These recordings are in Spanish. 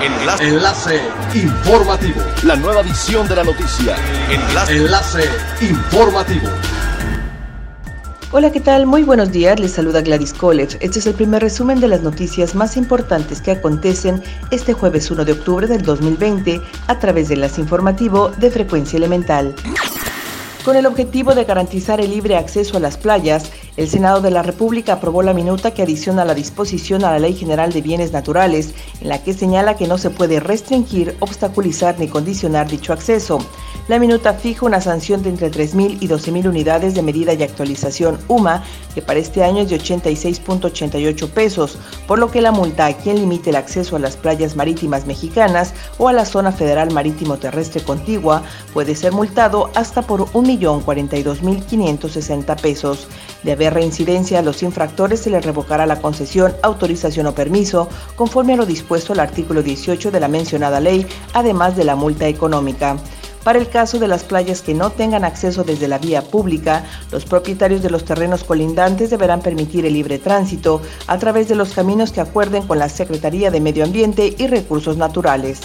Enlace. Enlace informativo. La nueva edición de la noticia. Enlace. Enlace informativo. Hola, ¿qué tal? Muy buenos días, les saluda Gladys Kolev. Este es el primer resumen de las noticias más importantes que acontecen este jueves 1 de octubre del 2020 a través de las informativo de frecuencia elemental. Con el objetivo de garantizar el libre acceso a las playas, el Senado de la República aprobó la minuta que adiciona la disposición a la Ley General de Bienes Naturales, en la que señala que no se puede restringir, obstaculizar ni condicionar dicho acceso. La minuta fija una sanción de entre 3.000 y 12.000 unidades de medida y actualización UMA, que para este año es de 86.88 pesos, por lo que la multa a quien limite el acceso a las playas marítimas mexicanas o a la zona federal marítimo terrestre contigua puede ser multado hasta por 1.042.560 pesos. De haber reincidencia a los infractores se les revocará la concesión, autorización o permiso, conforme a lo dispuesto al artículo 18 de la mencionada ley, además de la multa económica. Para el caso de las playas que no tengan acceso desde la vía pública, los propietarios de los terrenos colindantes deberán permitir el libre tránsito a través de los caminos que acuerden con la Secretaría de Medio Ambiente y Recursos Naturales.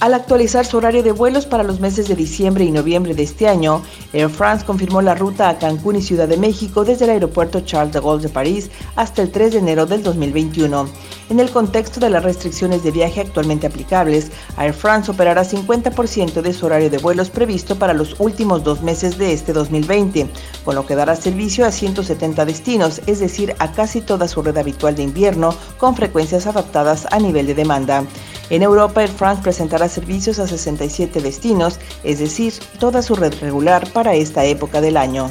Al actualizar su horario de vuelos para los meses de diciembre y noviembre de este año, Air France confirmó la ruta a Cancún y Ciudad de México desde el aeropuerto Charles de Gaulle de París hasta el 3 de enero del 2021. En el contexto de las restricciones de viaje actualmente aplicables, Air France operará 50% de su horario de vuelos previsto para los últimos dos meses de este 2020, con lo que dará servicio a 170 destinos, es decir, a casi toda su red habitual de invierno, con frecuencias adaptadas a nivel de demanda. En Europa, Air France presentará servicios a 67 destinos, es decir, toda su red regular para esta época del año.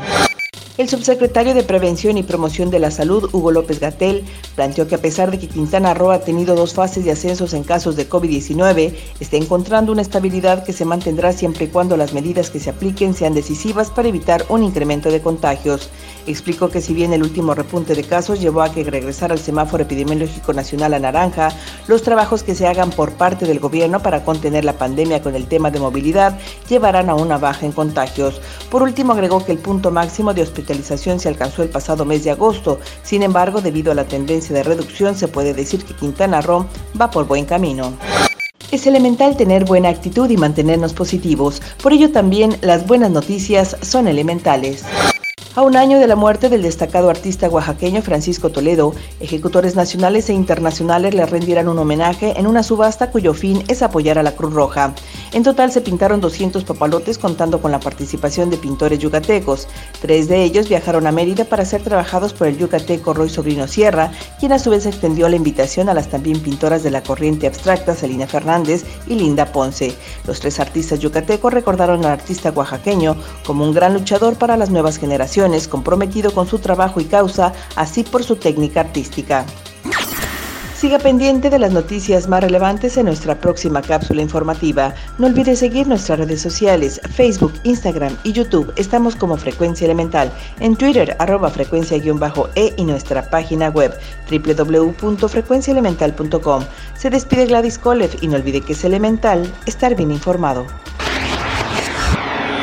El subsecretario de Prevención y Promoción de la Salud, Hugo López Gatel, planteó que a pesar de que Quintana Roo ha tenido dos fases de ascensos en casos de COVID-19, está encontrando una estabilidad que se mantendrá siempre y cuando las medidas que se apliquen sean decisivas para evitar un incremento de contagios. Explicó que si bien el último repunte de casos llevó a que regresara al semáforo epidemiológico nacional a naranja, los trabajos que se hagan por parte del gobierno para contener la pandemia con el tema de movilidad llevarán a una baja en contagios. Por último, agregó que el punto máximo de hospitalización se alcanzó el pasado mes de agosto. Sin embargo, debido a la tendencia de reducción, se puede decir que Quintana Roo va por buen camino. Es elemental tener buena actitud y mantenernos positivos. Por ello también las buenas noticias son elementales. A un año de la muerte del destacado artista oaxaqueño Francisco Toledo, ejecutores nacionales e internacionales le rendirán un homenaje en una subasta cuyo fin es apoyar a la Cruz Roja. En total se pintaron 200 papalotes contando con la participación de pintores yucatecos. Tres de ellos viajaron a Mérida para ser trabajados por el yucateco Roy Sobrino Sierra, quien a su vez extendió la invitación a las también pintoras de la corriente abstracta Celina Fernández y Linda Ponce. Los tres artistas yucatecos recordaron al artista oaxaqueño como un gran luchador para las nuevas generaciones comprometido con su trabajo y causa, así por su técnica artística. Siga pendiente de las noticias más relevantes en nuestra próxima cápsula informativa. No olvide seguir nuestras redes sociales, Facebook, Instagram y YouTube. Estamos como Frecuencia Elemental. En Twitter, arroba frecuencia-e y nuestra página web www.frecuenciaelemental.com. Se despide Gladys Kolev y no olvide que es elemental estar bien informado.